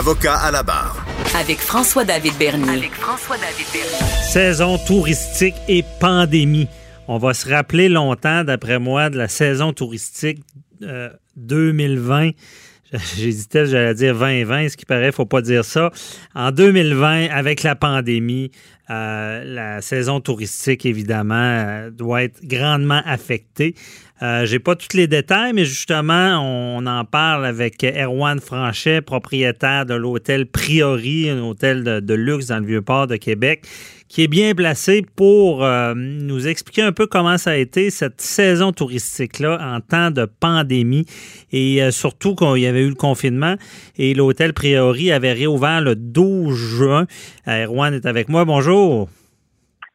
Avocat à la barre. Avec François-David Bernier. Avec François-David Bernier. Saison touristique et pandémie. On va se rappeler longtemps, d'après moi, de la saison touristique 2020. J'hésitais, j'allais dire 2020, ce qui paraît, il ne faut pas dire ça. En 2020, avec la pandémie, euh, la saison touristique, évidemment, euh, doit être grandement affectée. Euh, J'ai pas tous les détails, mais justement, on en parle avec Erwan Franchet, propriétaire de l'hôtel Priori, un hôtel de, luxe dans le Vieux-Port de Québec, qui est bien placé pour euh, nous expliquer un peu comment ça a été cette saison touristique-là en temps de pandémie et euh, surtout qu'il y avait eu le confinement et l'hôtel Priori avait réouvert le 12 juin. Erwan est avec moi. Bonjour.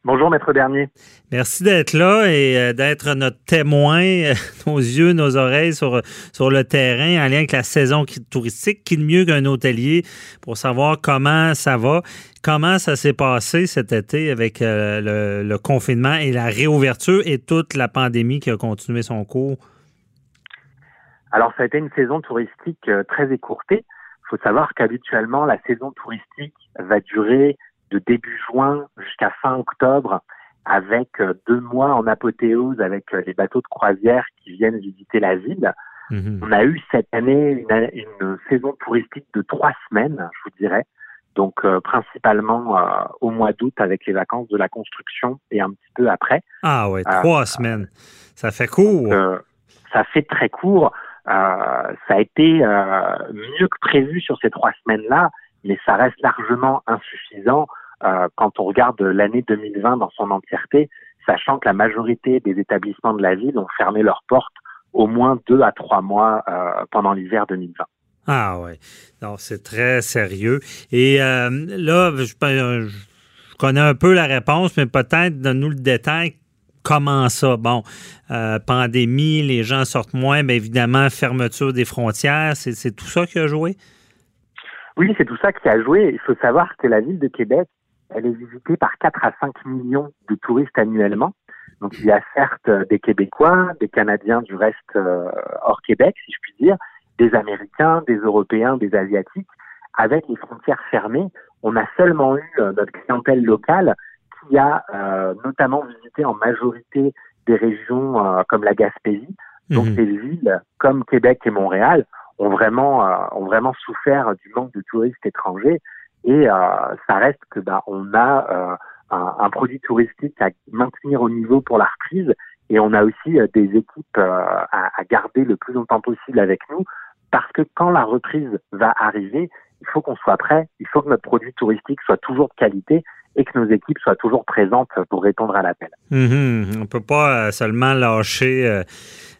Bonjour, Maître Bernier. Merci d'être là et euh, d'être notre témoin, euh, nos yeux, nos oreilles sur, sur le terrain en lien avec la saison touristique. Qui de mieux qu'un hôtelier pour savoir comment ça va, comment ça s'est passé cet été avec euh, le, le, confinement et la réouverture et toute la pandémie qui a continué son cours? Alors, ça a été une saison touristique très écourtée. Il faut savoir qu'habituellement, la saison touristique va durer de début juin jusqu'à fin octobre avec deux mois en apothéose avec les bateaux de croisière qui viennent visiter la ville. Mmh. On a eu cette année une, une, saison touristique de trois semaines, je vous dirais. Donc euh, principalement euh, au mois d'août avec les vacances de la construction et un petit peu après. Ah ouais, trois euh, semaines. Ça fait court. Ça fait très court. ça a été mieux que prévu sur ces trois semaines-là mais ça reste largement insuffisant euh, quand on regarde l'année 2020 dans son entièreté, sachant que la majorité des établissements de la ville ont fermé leurs portes au moins deux à trois mois euh, pendant l'hiver 2020. Ah oui, donc c'est très sérieux. Et euh, là, je, je, connais un peu la réponse, mais peut-être donne-nous le détail. Comment ça? Bon, euh, pandémie, les gens sortent moins, mais évidemment, fermeture des frontières, c'est tout ça qui a joué? Oui, c'est tout ça qui a joué. Il faut savoir que la ville de Québec, elle est visitée par 4 à 5 millions de touristes annuellement. Donc il y a certes des Québécois, des Canadiens du reste euh, hors Québec, si je puis dire, des Américains, des Européens, des Asiatiques. Avec les frontières fermées, on a seulement eu euh, notre clientèle locale qui a euh, notamment visité en majorité des régions euh, comme la Gaspésie. Donc mmh. des villes comme Québec et Montréal ont vraiment euh, ont vraiment souffert du manque de touristes étrangers et euh, ça reste que bah, on a euh, un, produit touristique à maintenir au niveau pour la reprise. Et on a aussi des équipes à, garder le plus longtemps possible avec nous. Parce que quand la reprise va arriver, il faut qu'on soit prêt, il faut que notre produit touristique soit toujours de qualité et que nos équipes soient toujours présentes pour répondre à l'appel. Mmh, on peut pas seulement lâcher euh,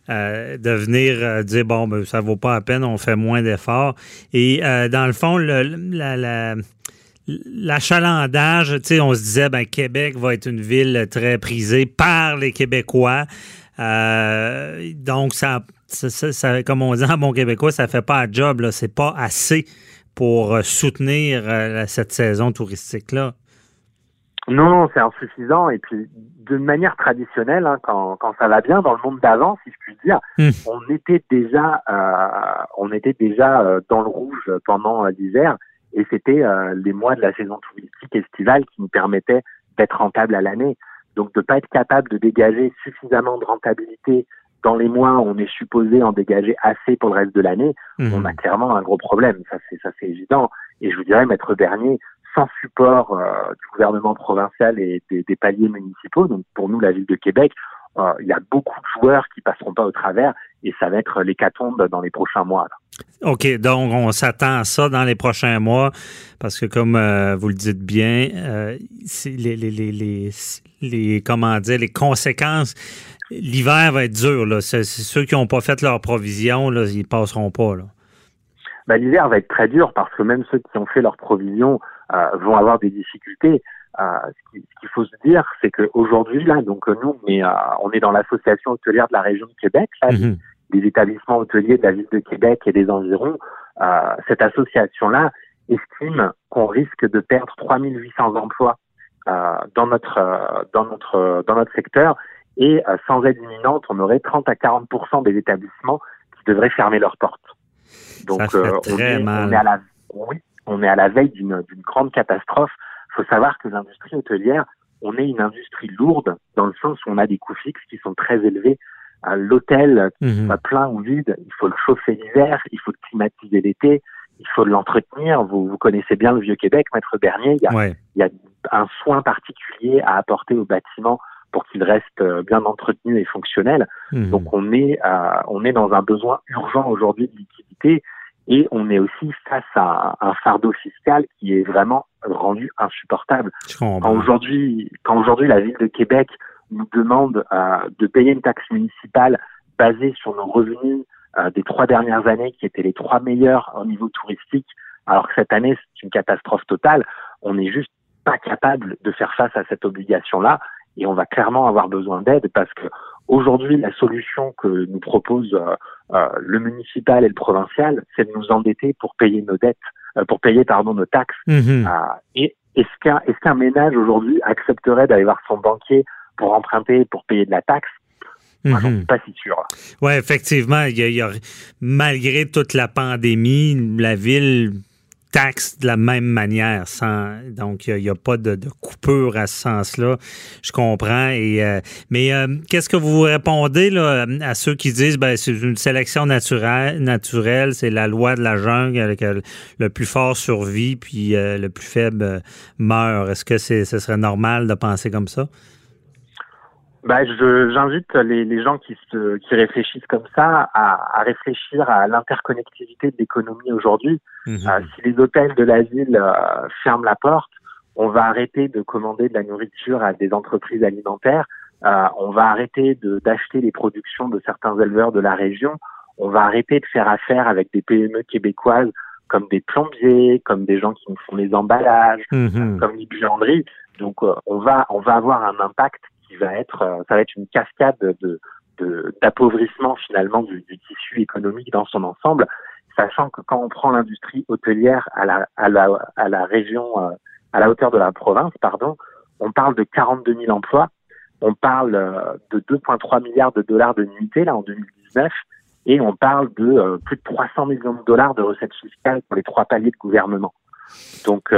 euh, de venir euh, dire bon, ben, ça vaut pas la peine, on fait moins d'efforts. Et euh, dans le fond, l'achalandage, tu sais, on se disait, ben, Québec va être une ville très prisée par les Québécois. Euh, donc, ça, comme on dit en bon québécois, ça fait pas un job, là. C'est pas assez pour soutenir euh, cette saison touristique-là. Non, c'est insuffisant. Et puis, d'une manière traditionnelle, hein, quand, quand ça va bien dans le monde d'avant, si je puis dire, mmh. on était déjà, euh, on était déjà euh, dans le rouge pendant euh, l'hiver, et c'était euh, les mois de la saison touristique estivale qui nous permettaient d'être rentable à l'année. Donc, de pas être capable de dégager suffisamment de rentabilité dans les mois où on est supposé en dégager assez pour le reste de l'année, mmh. on a clairement un gros problème. Ça, c'est ça, c'est évident. Et je vous dirais, maître Bernier, sans support euh, du gouvernement provincial et des, des, paliers municipaux. Donc pour nous, la ville de Québec, euh, il y a beaucoup de joueurs qui passeront pas au travers et ça va être l'hécatombe dans les prochains mois. Là. OK, donc on s'attend à ça dans les prochains mois parce que comme euh, vous le dites bien, euh, les, les, les, les, les, comment dire, les conséquences, l'hiver va être dur. Là. Ceux qui n'ont pas fait leur provision, là, ils passeront pas. Bah, L'hiver va être très dur parce que même ceux qui ont fait leurs provisions vont avoir des difficultés. ce qu'il faut se dire, c'est qu'aujourd'hui, là, donc nous, on est, on est dans l'association hôtelière de la région de Québec, là, mhm. des établissements hôteliers de la ville de Québec et des environs. cette association-là estime qu'on risque de perdre 3800 emplois euh, dans notre euh, dans notre dans notre secteur et euh, sans aide imminente, on aurait 30 à 40% des établissements qui devraient fermer leurs portes. Donc on, est, on, est, à la oui, on est à la veille d'une grande catastrophe. Il faut savoir que l'industrie hôtelière, on est une industrie lourde dans le sens où on a des coûts fixes qui sont très élevés. L'hôtel, mmh. plein ou vide, il faut le chauffer l'hiver, il faut le climatiser l'été, il faut l'entretenir. Vous, vous connaissez bien le Vieux-Québec, Maître Bernier. Il y, a, il y a un soin particulier à apporter au bâtiment pour qu'il reste euh, bien entretenu et fonctionnel. Mmh. Donc on est, euh, on est dans un besoin urgent aujourd'hui de liquidité et on est aussi face à un fardeau fiscal qui est vraiment rendu insupportable. Quand aujourd'hui, quand aujourd'hui la ville de Québec nous demande euh, de payer une taxe municipale basée sur nos revenus euh, des trois dernières années qui étaient les trois meilleures au niveau touristique, alors que cette année c'est une catastrophe totale, on n'est juste pas capable de faire face à cette obligation-là et on va clairement avoir besoin d'aide parce que aujourd'hui la solution que nous propose euh, euh, le municipal et le provincial, c'est de nous endetter pour payer nos dettes, pour payer pardon nos taxes. Mhm. et est-ce qu'un est-ce qu'un ménage aujourd'hui accepterait d'aller voir son banquier pour emprunter pour payer de la taxe? Moi, suis mhm. pas si sûr. Oui, effectivement, il y, a, malgré toute la pandémie, la ville taxe de la même manière. Sans, donc, il n'y a, pas de, coupure à ce sens-là. Je comprends. Euh, mais euh, qu'est-ce que vous répondez là, à ceux qui disent ben c'est une sélection naturelle, naturelle c'est la loi de la jungle, avec le plus fort survit, puis euh, le plus faible meurt. Est-ce que ce serait normal de penser comme ça? Bah, J'invite les, les, gens qui, se, qui réfléchissent comme ça à, à réfléchir à l'interconnectivité de l'économie aujourd'hui. Mhm. Euh, si les hôtels de la ville euh, ferment la porte, on va arrêter de commander de la nourriture à des entreprises alimentaires. Euh, on va arrêter d'acheter les productions de certains éleveurs de la région. On va arrêter de faire affaire avec des PME québécoises comme des plombiers, comme des gens qui nous font les emballages, mhm. comme les buanderies. Donc, on va on va avoir un impact qui va être, euh, ça va être une cascade de d'appauvrissement finalement du, tissu économique dans son ensemble, sachant que quand on prend l'industrie hôtelière à la, à la, à la région, euh, à la hauteur de la province, pardon, on parle de 42 000 emplois, on parle euh, de 2,3 milliards de dollars de nuitées là en 2019, et on parle de plus de 300 millions de dollars de recettes fiscales pour les trois paliers de gouvernement. Donc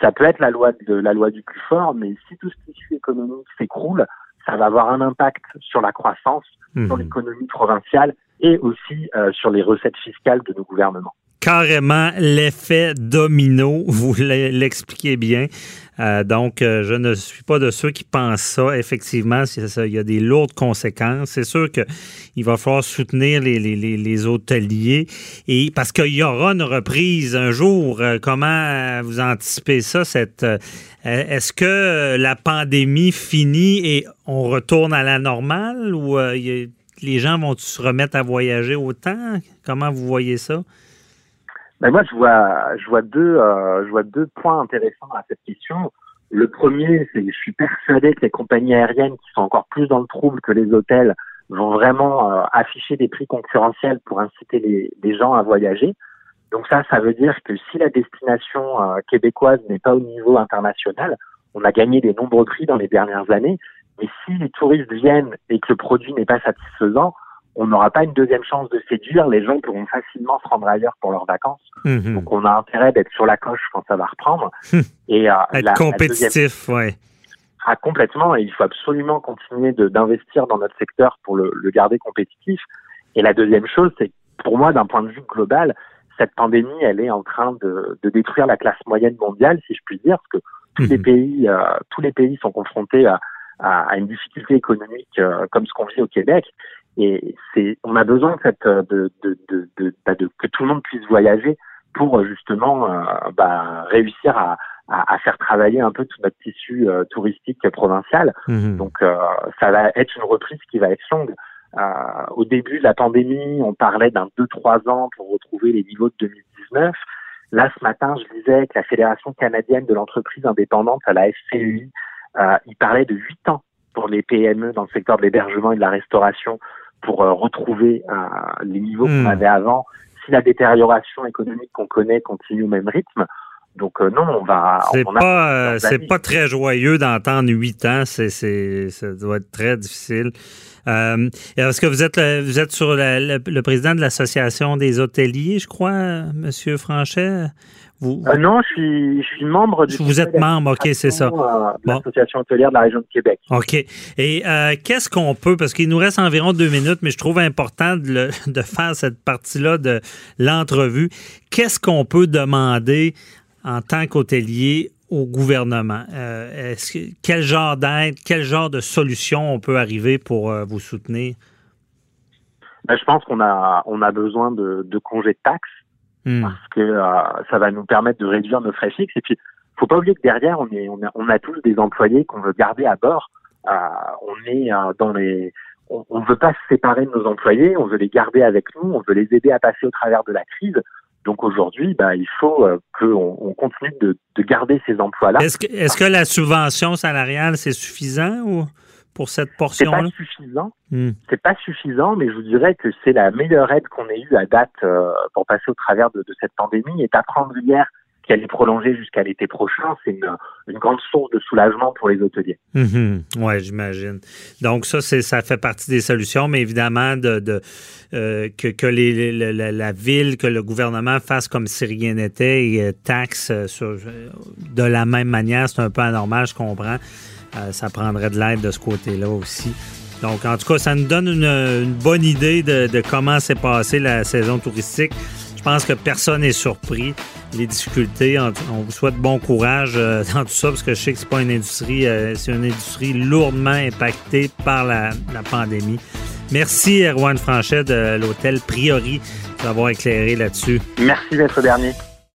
ça peut être la loi de la loi du plus fort, mais si tout ce tissu économique s'écroule, ça va avoir un impact sur la croissance, sur mmh. l'économie provinciale et aussi euh, sur les recettes fiscales de nos gouvernements carrément l'effet domino, vous l'expliquez bien. Euh, donc, euh, je ne suis pas de ceux qui pensent ça. Effectivement, il y a des lourdes conséquences. C'est sûr qu'il va falloir soutenir les, hôteliers et parce qu'il y aura une reprise un jour. Euh, comment vous anticipez ça? Est-ce que la pandémie finit et on retourne à la normale ou les gens vont se remettre à voyager autant? Comment vous voyez ça? Ben moi, je vois, je vois deux, euh, je vois deux points intéressants à cette question. Le premier, c'est que je suis persuadé que les compagnies aériennes qui sont encore plus dans le trouble que les hôtels vont vraiment euh, afficher des prix concurrentiels pour inciter les, gens à voyager. Donc ça, ça veut dire que si la destination euh, québécoise n'est pas au niveau international, on a gagné des nombreux prix dans les dernières années. Mais si les touristes viennent et que le produit n'est pas satisfaisant, on n'aura pas une deuxième chance de séduire. Les gens pourront facilement se rendre ailleurs pour leurs vacances. Mhm. Donc, on a intérêt d'être sur la coche quand ça va reprendre. et euh, être compétitif, ouais. Ah, complètement. Et il faut absolument continuer d'investir dans notre secteur pour le, le, garder compétitif. Et la deuxième chose, c'est pour moi, d'un point de vue global, cette pandémie, elle est en train de, de détruire la classe moyenne mondiale, si je puis dire, parce que tous les mhm. pays, euh, tous les pays sont confrontés à, à, une difficulté économique euh, comme ce qu'on vit au Québec. Et c'est, on a besoin de cette, de, de, de, de, bah, que tout le monde puisse voyager pour justement euh, bah, réussir à, à, faire travailler un peu tout notre tissu euh, touristique provincial. Mhm. Donc euh, ça va être une reprise qui va être longue. au début de la pandémie, on parlait d'un 2-3 ans pour retrouver les niveaux de 2019. Là, ce matin, je disais que la Fédération canadienne de l'entreprise indépendante, à la euh, il parlait de 8 ans pour les PME dans le secteur de l'hébergement et de la restauration pour euh, retrouver euh, les niveaux qu'on Hmm. avait avant si la détérioration économique qu'on connaît continue au même rythme. Donc euh, non, on va. C'est pas, c'est pas très joyeux d'entendre huit ans. C'est, c'est, ça doit être très difficile. Euh, est-ce que vous êtes vous êtes sur la- le, le président de l'association des hôteliers, je crois, Monsieur Franchet? Vous, Euh, non, je suis, je suis membre du. vous êtes membre, ok, c'est ça. euh, de Bon. L'association hôtelière de la région de Québec. OK. Et euh, qu'est-ce qu'on peut, parce qu'il nous reste environ deux minutes, mais je trouve important de, le- de faire cette partie-là de l'entrevue. Qu'est-ce qu'on peut demander en tant qu'hôtelier au gouvernement? Euh, est-ce que- quel genre d'aide, quel genre de solution on peut arriver pour euh, vous soutenir? Ben, je pense qu'on a, on a besoin de, de congés de taxes Hmm. parce que euh, ça va nous permettre de réduire nos frais fixes. Et puis, faut pas oublier que derrière, on est, on a, on a tous des employés qu'on veut garder à bord. Euh, on est euh, dans les, on, on veut pas se séparer de nos employés, on veut les garder avec nous, on veut les aider à passer au travers de la crise. Donc aujourd'hui, ben, il faut euh, qu'on on continue de, de garder ces emplois-là. Est-ce que, est-ce que la subvention salariale, c'est suffisant ou? Pour cette C'est pas suffisant. Hmm. c'est pas suffisant, mais je vous dirais que c'est la meilleure aide qu'on ait eue à date euh, pour passer au travers de, de cette pandémie. Et apprendre hier qu'elle est prolongée jusqu'à l'été prochain, c'est une, une grande source de soulagement pour les hôteliers. Mhm. Oui, j'imagine. Donc, ça, c'est, ça fait partie des solutions, mais évidemment, de, de, euh, que, que les, les- la, la- la ville, que le gouvernement fasse comme si rien n'était et euh, taxe sur, de la même manière, c'est un peu anormal, je comprends. Euh, ça prendrait de l'aide de ce côté-là aussi. Donc, en tout cas, ça nous donne une, bonne idée de, comment s'est passée la saison touristique. Je pense que personne n'est surpris. Les difficultés, on, vous souhaite bon courage euh, dans tout ça, parce que je sais que c'est pas une industrie, euh, c'est une industrie lourdement impactée par la, la pandémie. Merci, Erwan Franchet de l'hôtel Priori, d'avoir éclairé là-dessus. Merci, Maître Bernier.